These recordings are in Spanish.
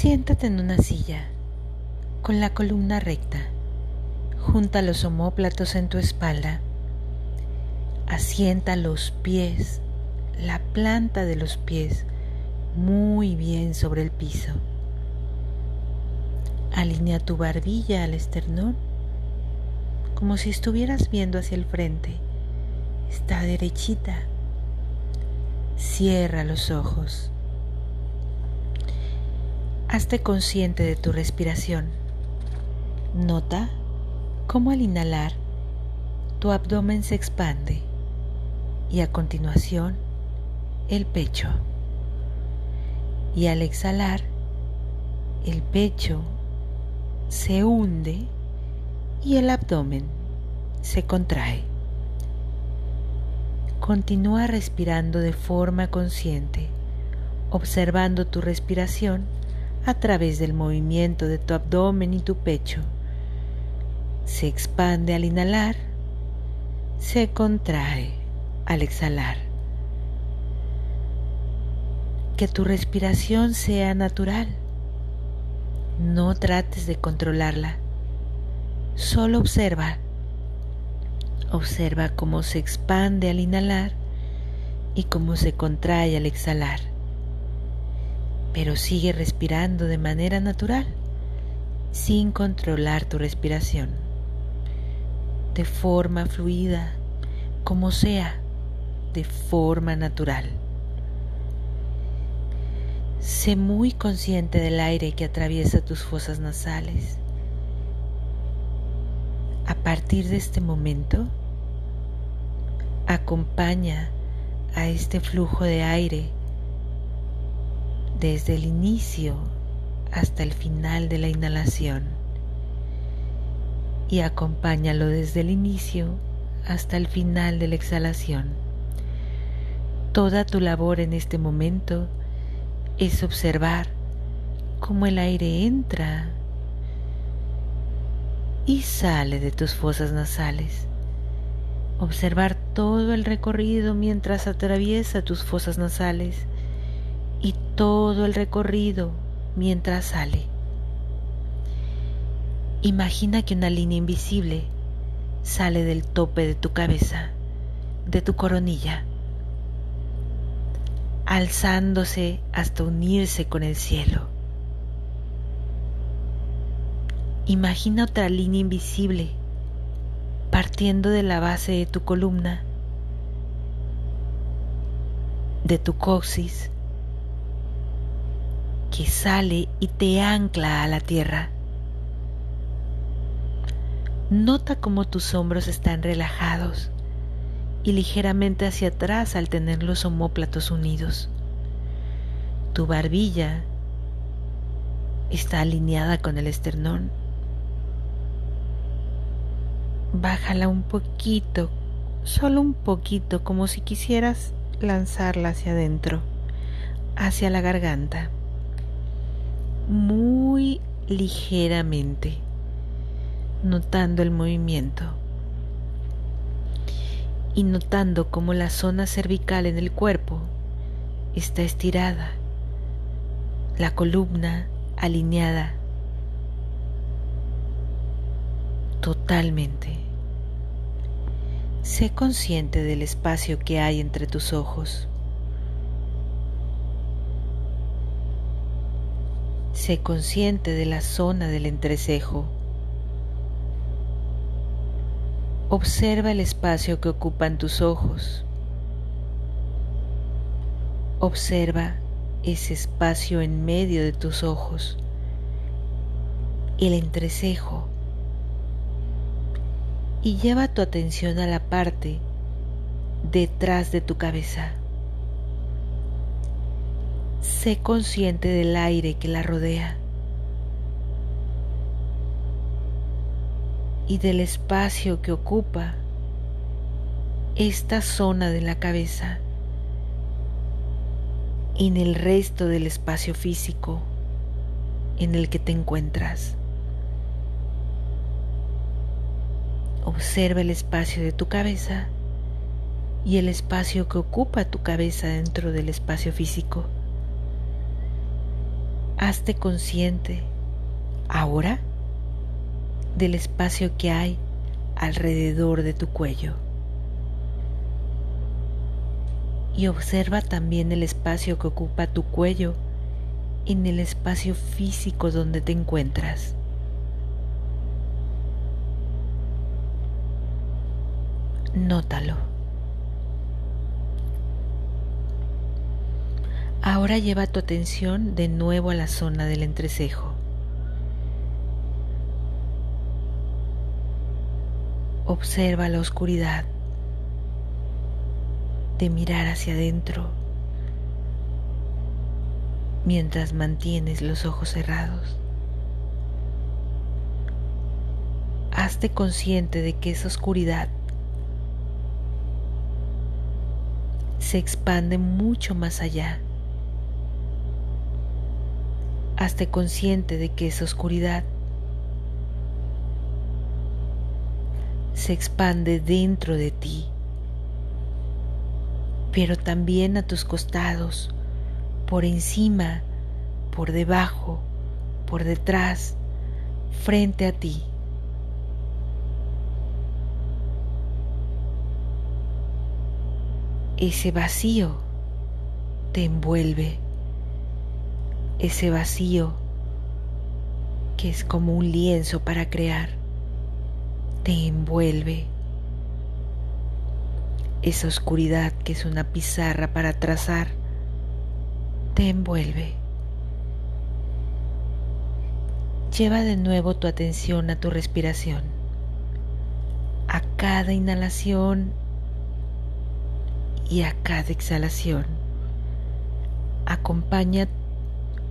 Siéntate en una silla con la columna recta. Junta los omóplatos en tu espalda. Asienta los pies, la planta de los pies muy bien sobre el piso. Alinea tu barbilla al esternón como si estuvieras viendo hacia el frente. Está derechita. Cierra los ojos. Hazte consciente de tu respiración. Nota cómo al inhalar tu abdomen se expande y a continuación el pecho. Y al exhalar el pecho se hunde y el abdomen se contrae. Continúa respirando de forma consciente, observando tu respiración a través del movimiento de tu abdomen y tu pecho. Se expande al inhalar, se contrae al exhalar. Que tu respiración sea natural. No trates de controlarla. Solo observa. Observa cómo se expande al inhalar y cómo se contrae al exhalar pero sigue respirando de manera natural, sin controlar tu respiración, de forma fluida, como sea, de forma natural. Sé muy consciente del aire que atraviesa tus fosas nasales. A partir de este momento, acompaña a este flujo de aire desde el inicio hasta el final de la inhalación y acompáñalo desde el inicio hasta el final de la exhalación. Toda tu labor en este momento es observar cómo el aire entra y sale de tus fosas nasales. Observar todo el recorrido mientras atraviesa tus fosas nasales y todo el recorrido mientras sale. Imagina que una línea invisible sale del tope de tu cabeza, de tu coronilla, alzándose hasta unirse con el cielo. Imagina otra línea invisible partiendo de la base de tu columna, de tu coxis, que sale y te ancla a la tierra. Nota cómo tus hombros están relajados y ligeramente hacia atrás al tener los omóplatos unidos. Tu barbilla está alineada con el esternón. Bájala un poquito, solo un poquito, como si quisieras lanzarla hacia adentro, hacia la garganta muy ligeramente, notando el movimiento y notando cómo la zona cervical en el cuerpo está estirada, la columna alineada totalmente. Sé consciente del espacio que hay entre tus ojos. Sé consciente de la zona del entrecejo. Observa el espacio que ocupan tus ojos. Observa ese espacio en medio de tus ojos, el entrecejo, y lleva tu atención a la parte detrás de tu cabeza. Sé consciente del aire que la rodea y del espacio que ocupa esta zona de la cabeza en el resto del espacio físico en el que te encuentras. Observa el espacio de tu cabeza y el espacio que ocupa tu cabeza dentro del espacio físico. Hazte consciente ahora del espacio que hay alrededor de tu cuello. Y observa también el espacio que ocupa tu cuello en el espacio físico donde te encuentras. Nótalo. Ahora lleva tu atención de nuevo a la zona del entrecejo. Observa la oscuridad de mirar hacia adentro mientras mantienes los ojos cerrados. Hazte consciente de que esa oscuridad se expande mucho más allá. Hazte consciente de que esa oscuridad se expande dentro de ti, pero también a tus costados, por encima, por debajo, por detrás, frente a ti. Ese vacío te envuelve, ese vacío que es como un lienzo para crear te envuelve. Esa oscuridad que es una pizarra para trazar, te envuelve. Lleva de nuevo tu atención a tu respiración. A cada inhalación y a cada exhalación. Acompaña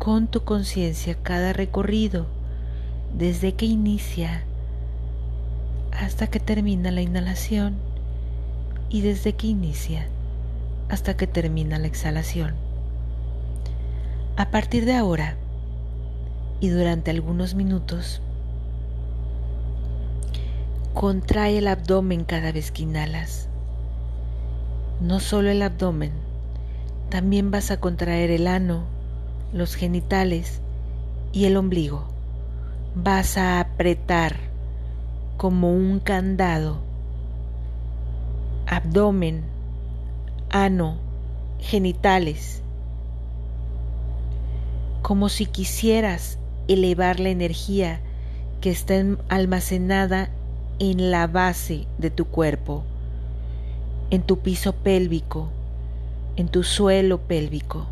con tu conciencia cada recorrido desde que inicia hasta que termina la inhalación y desde que inicia hasta que termina la exhalación. A partir de ahora y durante algunos minutos, contrae el abdomen cada vez que inhalas. No solo el abdomen, también vas a contraer el ano, los genitales y el ombligo. Vas a apretar como un candado, abdomen, ano, genitales, como si quisieras elevar la energía que está almacenada en la base de tu cuerpo, en tu piso pélvico, en tu suelo pélvico.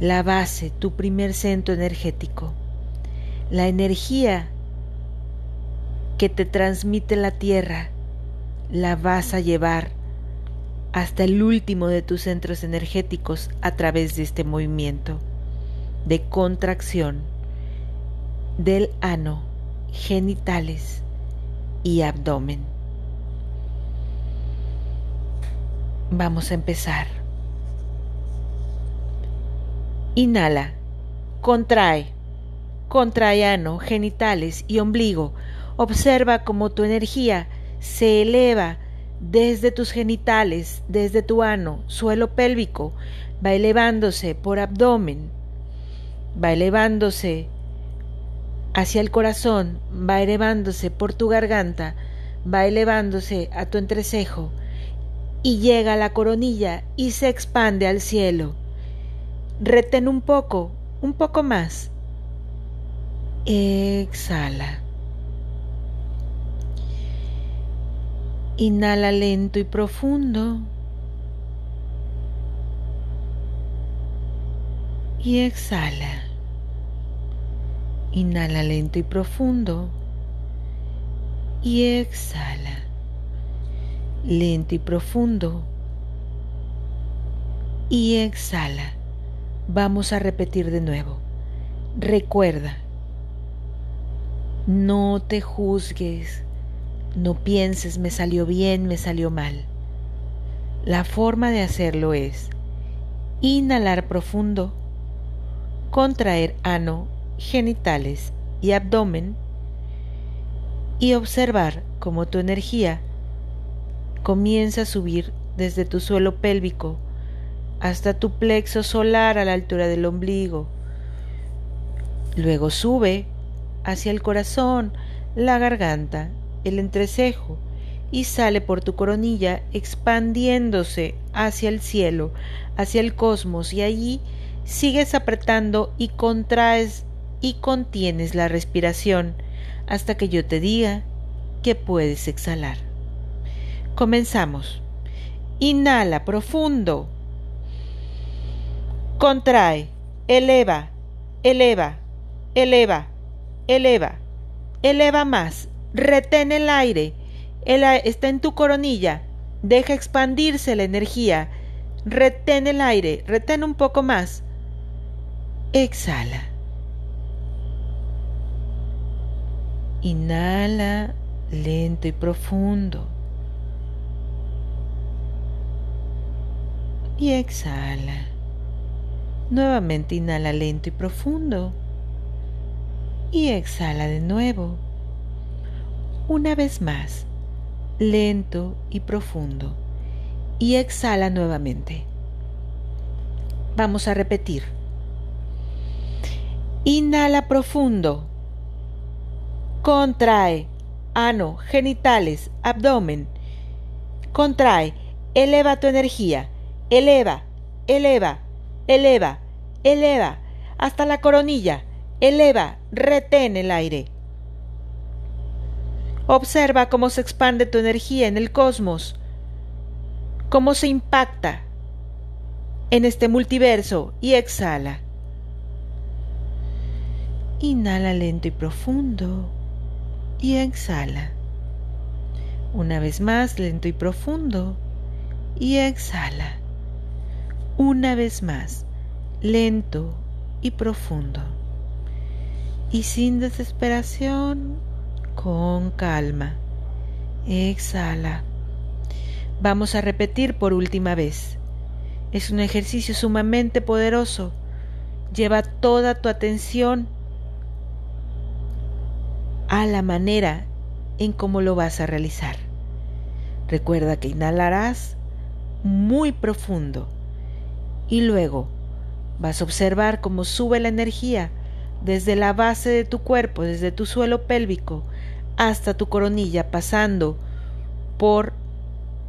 La base, tu primer centro energético. La energía que te transmite la tierra, la vas a llevar hasta el último de tus centros energéticos a través de este movimiento de contracción del ano, genitales y abdomen. Vamos a empezar. Inhala, contrae, contrae ano, genitales y ombligo. Observa cómo tu energía se eleva desde tus genitales, desde tu ano, suelo pélvico, va elevándose por abdomen, va elevándose hacia el corazón, va elevándose por tu garganta, va elevándose a tu entrecejo. Y llega a la coronilla y se expande al cielo. Retén un poco, un poco más. Exhala. Inhala lento y profundo. Y exhala. Inhala lento y profundo. Y exhala. Lento y profundo. Y exhala. Vamos a repetir de nuevo. Recuerda, no te juzgues no pienses me salió bien, me salió mal. La forma de hacerlo es inhalar profundo, contraer ano, genitales y abdomen y observar cómo tu energía comienza a subir desde tu suelo pélvico hasta tu plexo solar a la altura del ombligo, Luego sube hacia el corazón, la garganta, el entrecejo y sale por tu coronilla expandiéndose hacia el cielo, hacia el cosmos y allí sigues apretando y contraes y contienes la respiración hasta que yo te diga que puedes exhalar. Comenzamos. Inhala profundo. Contrae, eleva, eleva, eleva, eleva, eleva más, retén el aire, está en tu coronilla, deja expandirse la energía, retén el aire, retén un poco más, exhala. Inhala lento y profundo. Y exhala. Nuevamente inhala lento y profundo. Y exhala de nuevo. Una vez más, lento y profundo. Y exhala nuevamente. Vamos a repetir. Inhala profundo. Contrae. Ano, genitales, abdomen. Contrae. Eleva tu energía. Eleva, eleva, eleva, eleva. Hasta la coronilla. Eleva, retén el aire. Observa cómo se expande tu energía en el cosmos, cómo se impacta en este multiverso y exhala. Inhala lento y profundo y exhala. Una vez más, lento y profundo y exhala. Una vez más, lento y profundo. Y sin desesperación, con calma. Exhala. Vamos a repetir por última vez. Es un ejercicio sumamente poderoso. Lleva toda tu atención a la manera en cómo lo vas a realizar. Recuerda que inhalarás muy profundo y luego vas a observar cómo sube la energía desde la base de tu cuerpo, desde tu suelo pélvico hasta tu coronilla, pasando por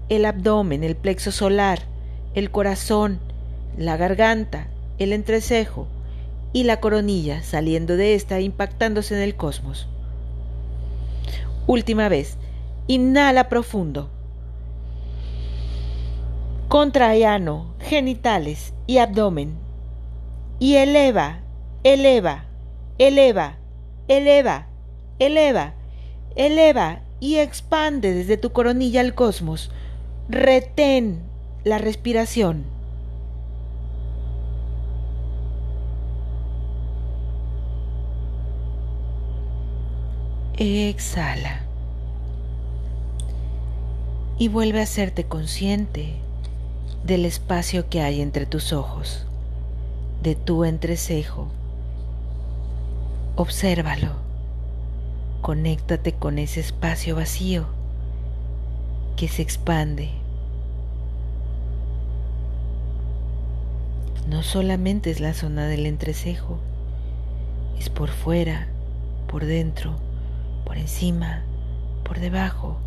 el abdomen, el plexo solar, el corazón, la garganta, el entrecejo y la coronilla, saliendo de esta, impactándose en el cosmos. Última vez. Inhala profundo. Contrae ano, genitales y abdomen. Y eleva, eleva, eleva, eleva, eleva, eleva y expande desde tu coronilla al cosmos. Retén la respiración. Exhala. Y vuelve a hacerte consciente del espacio que hay entre tus ojos, de tu entrecejo. Obsérvalo. Conéctate con ese espacio vacío que se expande. No solamente es la zona del entrecejo, es por fuera, por dentro por encima, por debajo,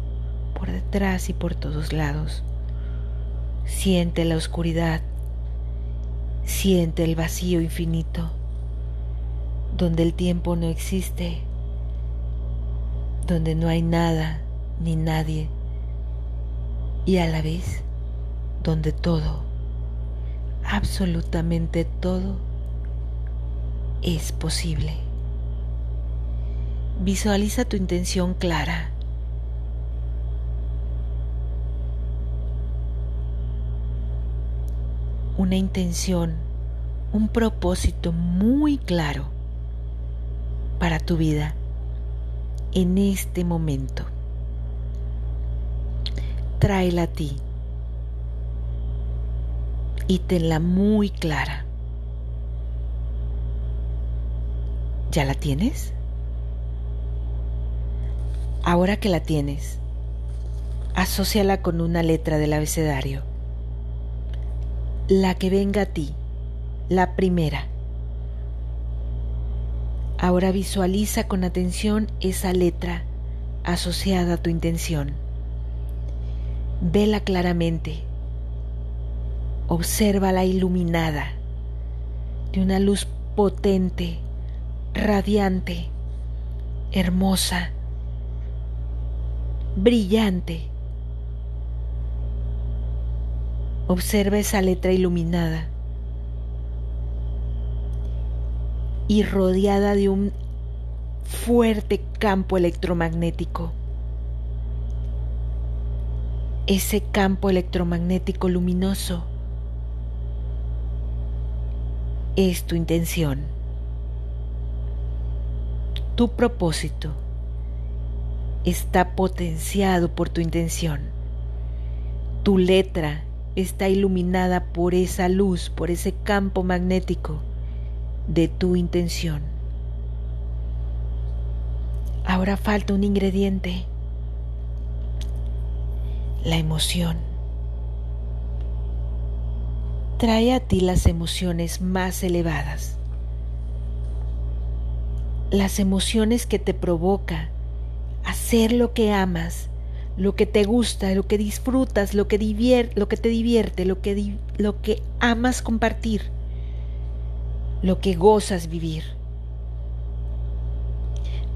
por detrás y por todos lados. Siente la oscuridad, siente el vacío infinito, donde el tiempo no existe, donde no hay nada ni nadie, y a la vez donde todo, absolutamente todo, es posible. Visualiza tu intención clara. Una intención, un propósito muy claro para tu vida en este momento. Tráela a ti y tenla muy clara. ¿Ya la tienes? Ahora que la tienes, asóciala con una letra del abecedario. La que venga a ti, la primera. Ahora visualiza con atención esa letra asociada a tu intención. Vela claramente. Obsérvala iluminada de una luz potente, radiante, hermosa, brillante. Observa esa letra iluminada y rodeada de un fuerte campo electromagnético. Ese campo electromagnético luminoso es tu intención, tu propósito está potenciado por tu intención. Tu letra está iluminada por esa luz, por ese campo magnético de tu intención. Ahora falta un ingrediente, la emoción. Trae a ti las emociones más elevadas, las emociones que te provoca hacer lo que amas, lo que te gusta, lo que disfrutas, lo que, lo que te divierte, lo que, lo que amas compartir lo que gozas vivir.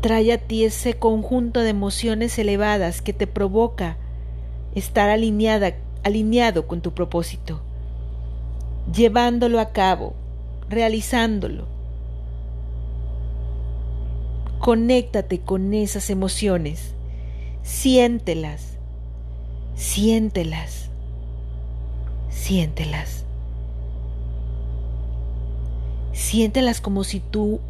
Trae a ti ese conjunto de emociones elevadas que te provoca estar alineada, alineado con tu propósito, llevándolo a cabo, realizándolo. Conéctate con esas emociones, siéntelas, siéntelas, siéntelas. Siéntelas como si tu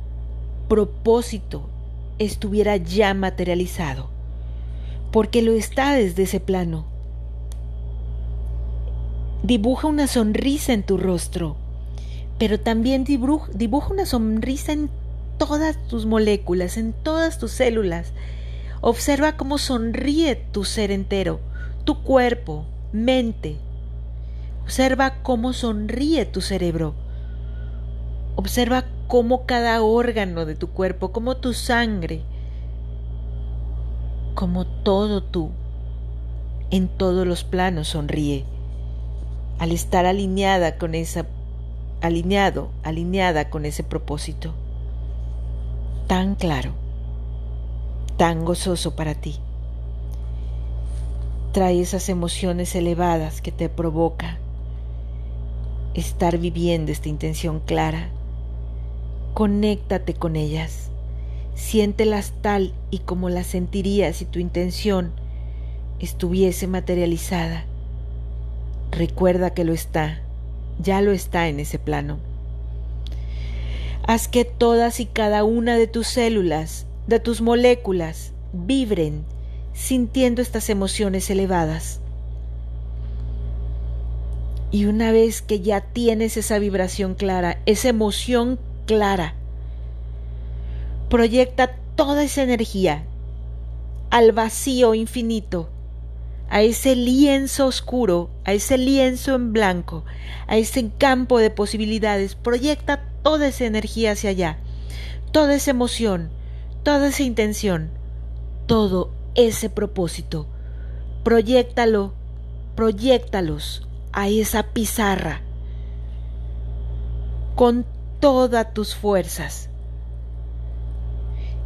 propósito estuviera ya materializado, porque lo está desde ese plano. Dibuja una sonrisa en tu rostro, pero también dibuja, una sonrisa en todas tus moléculas, en todas tus células. Observa cómo sonríe tu ser entero, tu cuerpo, mente. Observa cómo sonríe tu cerebro. Observa cómo cada órgano de tu cuerpo, cómo tu sangre, como todo tú, en todos los planos sonríe, al estar alineada con esa, alineado, alineada con ese propósito, tan claro, tan gozoso para ti. Trae esas emociones elevadas que te provoca estar viviendo esta intención clara Conéctate con ellas. Siéntelas tal y como las sentirías si tu intención estuviese materializada. Recuerda que lo está, ya lo está en ese plano. Haz que todas y cada una de tus células, de tus moléculas, vibren sintiendo estas emociones elevadas. Y una vez que ya tienes esa vibración clara, esa emoción clara. Proyecta toda esa energía al vacío infinito, a ese lienzo oscuro, a ese lienzo en blanco, a ese campo de posibilidades. Proyecta toda esa energía hacia allá, toda esa emoción, toda esa intención, todo ese propósito. Proyectalo, proyectalos a esa pizarra con todas tus fuerzas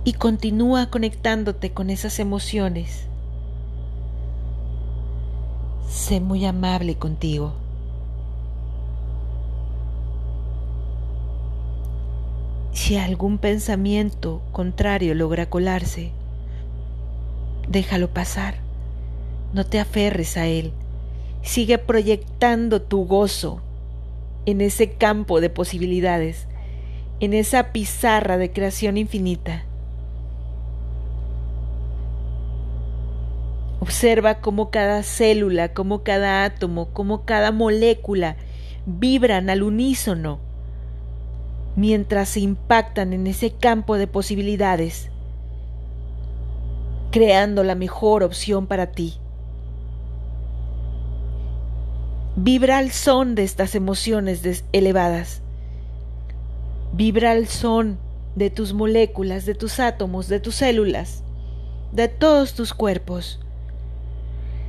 y continúa conectándote con esas emociones. Sé muy amable contigo. Si algún pensamiento contrario logra colarse, déjalo pasar. No te aferres a él. Sigue proyectando tu gozo en ese campo de posibilidades, en esa pizarra de creación infinita. Observa cómo cada célula, cómo cada átomo, cómo cada molécula vibran al unísono mientras se impactan en ese campo de posibilidades, creando la mejor opción para ti. Vibra al son de estas emociones elevadas. Vibra al son de tus moléculas, de tus átomos, de tus células, de todos tus cuerpos.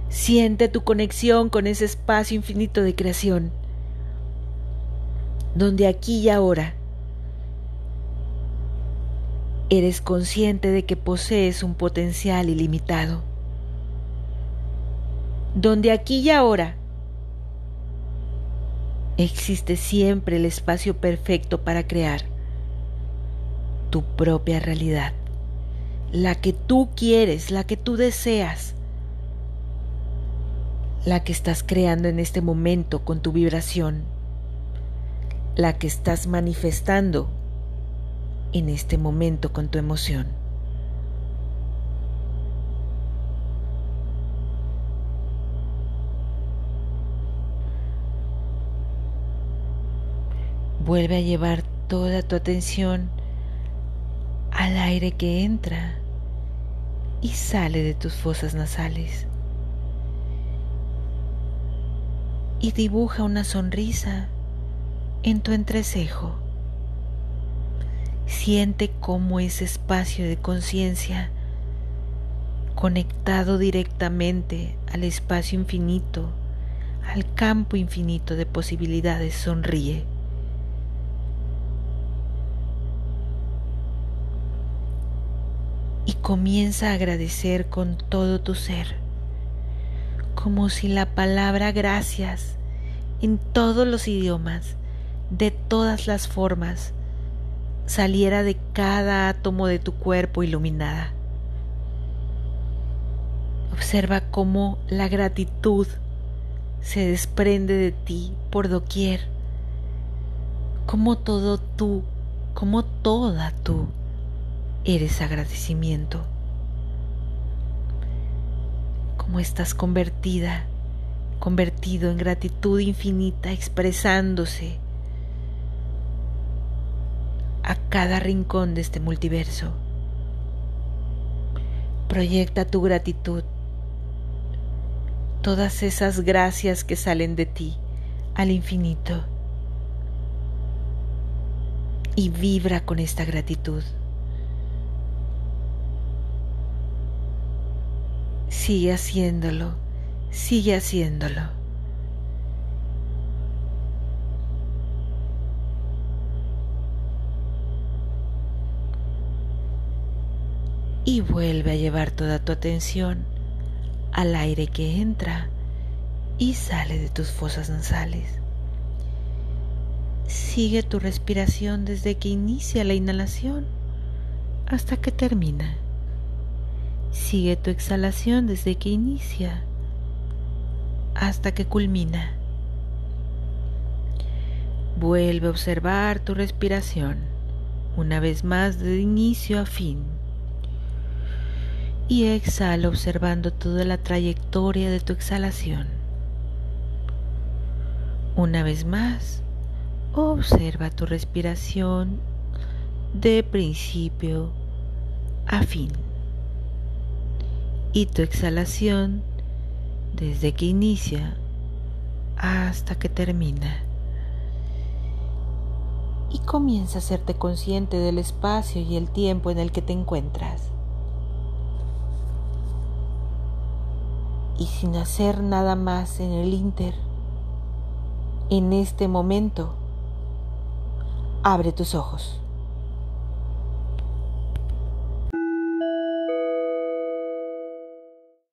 Siente tu conexión con ese espacio infinito de creación, donde aquí y ahora eres consciente de que posees un potencial ilimitado, donde aquí y ahora existe siempre el espacio perfecto para crear tu propia realidad, la que tú quieres, la que tú deseas, la que estás creando en este momento con tu vibración, la que estás manifestando en este momento con tu emoción. Vuelve a llevar toda tu atención al aire que entra y sale de tus fosas nasales. Y dibuja una sonrisa en tu entrecejo. Siente cómo ese espacio de conciencia, conectado directamente al espacio infinito, al campo infinito de posibilidades, sonríe. y comienza a agradecer con todo tu ser, como si la palabra gracias en todos los idiomas, de todas las formas, saliera de cada átomo de tu cuerpo iluminada. Observa cómo la gratitud se desprende de ti por doquier, como todo tú, como toda tú eres agradecimiento. Como estás convertida, convertido en gratitud infinita, expresándose a cada rincón de este multiverso. Proyecta tu gratitud, todas esas gracias que salen de ti al infinito y vibra con esta gratitud. Sigue haciéndolo, sigue haciéndolo. Y vuelve a llevar toda tu atención al aire que entra y sale de tus fosas nasales. Sigue tu respiración desde que inicia la inhalación hasta que termina. Sigue tu exhalación desde que inicia hasta que culmina. Vuelve a observar tu respiración una vez más de inicio a fin. Y exhala observando toda la trayectoria de tu exhalación. Una vez más, observa tu respiración de principio a fin y tu exhalación desde que inicia hasta que termina. Y comienza a hacerte consciente del espacio y el tiempo en el que te encuentras. Y sin hacer nada más en el inter, en este momento, abre tus ojos.